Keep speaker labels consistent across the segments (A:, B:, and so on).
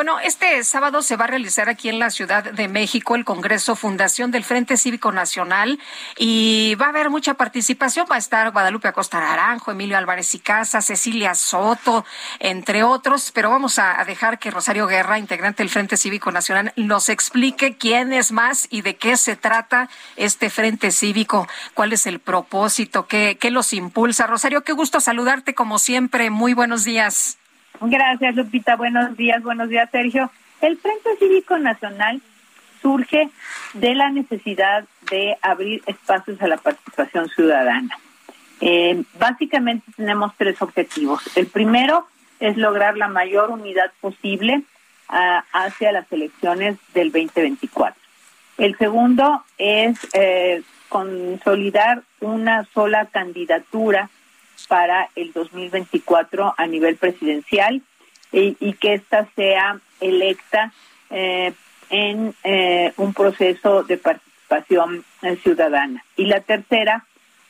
A: Bueno, este sábado se va a realizar aquí en la Ciudad de México el Congreso Fundación del Frente Cívico Nacional y va a haber mucha participación. Va a estar Guadalupe Acosta Naranjo, Emilio Álvarez y Casa, Cecilia Soto, entre otros. Pero vamos a dejar que Rosario Guerra, integrante del Frente Cívico Nacional, nos explique quién es más y de qué se trata este Frente Cívico, cuál es el propósito, qué, qué los impulsa. Rosario, qué gusto saludarte como siempre. Muy buenos días.
B: Gracias, Lupita. Buenos días, buenos días, Sergio. El Frente Cívico Nacional surge de la necesidad de abrir espacios a la participación ciudadana. Eh, básicamente tenemos tres objetivos. El primero es lograr la mayor unidad posible uh, hacia las elecciones del 2024. El segundo es eh, consolidar una sola candidatura para el 2024 a nivel presidencial y, y que ésta sea electa eh, en eh, un proceso de participación eh, ciudadana. Y la tercera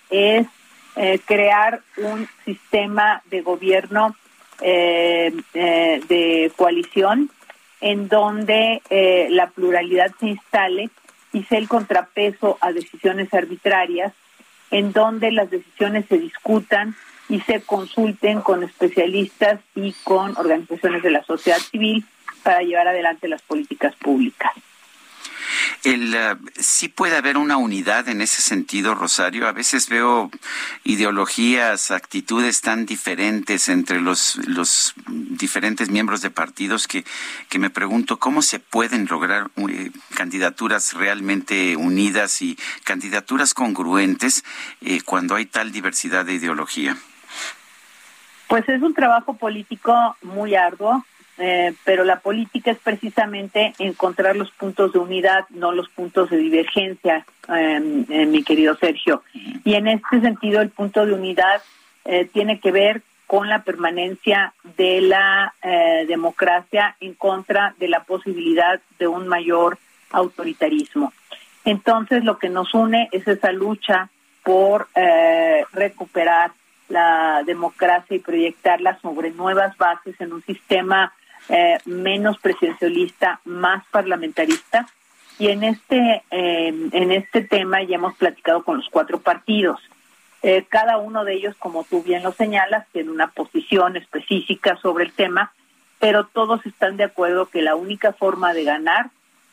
B: es crear un sistema de gobierno de coalición en donde la pluralidad se instale y sea el contrapeso a decisiones arbitrarias en donde las decisiones se discutan y se consulten con especialistas y con organizaciones de la sociedad civil para llevar adelante las políticas públicas.
C: El, uh, sí puede haber una unidad en ese sentido, Rosario. A veces veo ideologías, actitudes tan diferentes entre los, diferentes miembros de partidos que, me pregunto cómo se pueden lograr uh, candidaturas realmente unidas y candidaturas congruentes eh, cuando hay tal diversidad de ideología.
B: Pues es un trabajo político muy arduo, eh, pero la política es precisamente encontrar los puntos de unidad, no los puntos de divergencia, eh, eh, mi querido Sergio. Y en este sentido, el punto de unidad eh, tiene que ver con la permanencia de la eh, democracia en contra de la posibilidad de un mayor autoritarismo. Entonces, lo que nos une es esa lucha por recuperar la democracia y proyectarla sobre nuevas bases en un sistema eh, menos presidencialista, más parlamentarista. Y en este, eh, en este tema ya hemos platicado con los cuatro partidos. Eh, cada uno de ellos, como tú bien lo señalas, tiene una posición específica sobre el tema, pero todos están de acuerdo que la única forma de ganar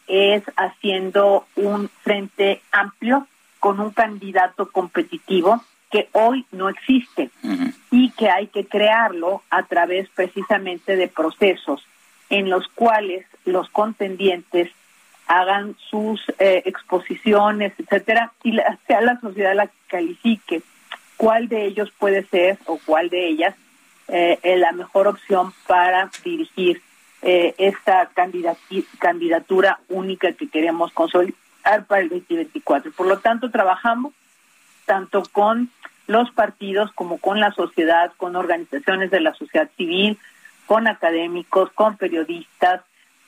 B: es haciendo un frente amplio con un candidato competitivo que hoy no existe uh -huh. y que hay que crearlo a través precisamente de procesos en los cuales los contendientes hagan sus eh, exposiciones, etcétera, y la, sea la sociedad la que califique cuál de ellos puede ser o cuál de ellas eh, la mejor opción para dirigir eh, esta candidatura única que queremos consolidar para el 2024. Por lo tanto, trabajamos tanto con los partidos como con la sociedad, con organizaciones de la sociedad civil, con académicos, con periodistas,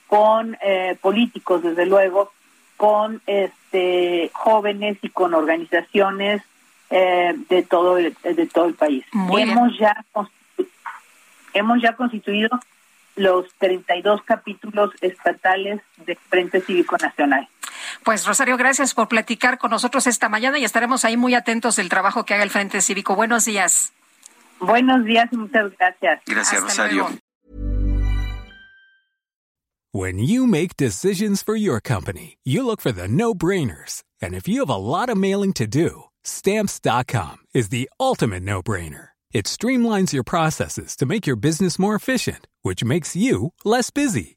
B: con eh, políticos, desde luego, con este jóvenes y con organizaciones eh, de todo el, de todo el país.
A: Muy
B: hemos ya hemos ya constituido los 32 capítulos estatales de Frente Cívico Nacional.
A: Pues Rosario, gracias por platicar con nosotros esta mañana y estaremos ahí muy atentos del trabajo que haga el Frente Cívico. Buenos días.
B: Buenos días y muchas gracias.
C: Gracias,
A: Hasta
C: Rosario.
A: luego.
D: When you make decisions for your company, you look for the no-brainers. And if you have a lot of mailing to do, stamps.com is the ultimate no-brainer. It streamlines your processes to make your business more efficient, which makes you less busy.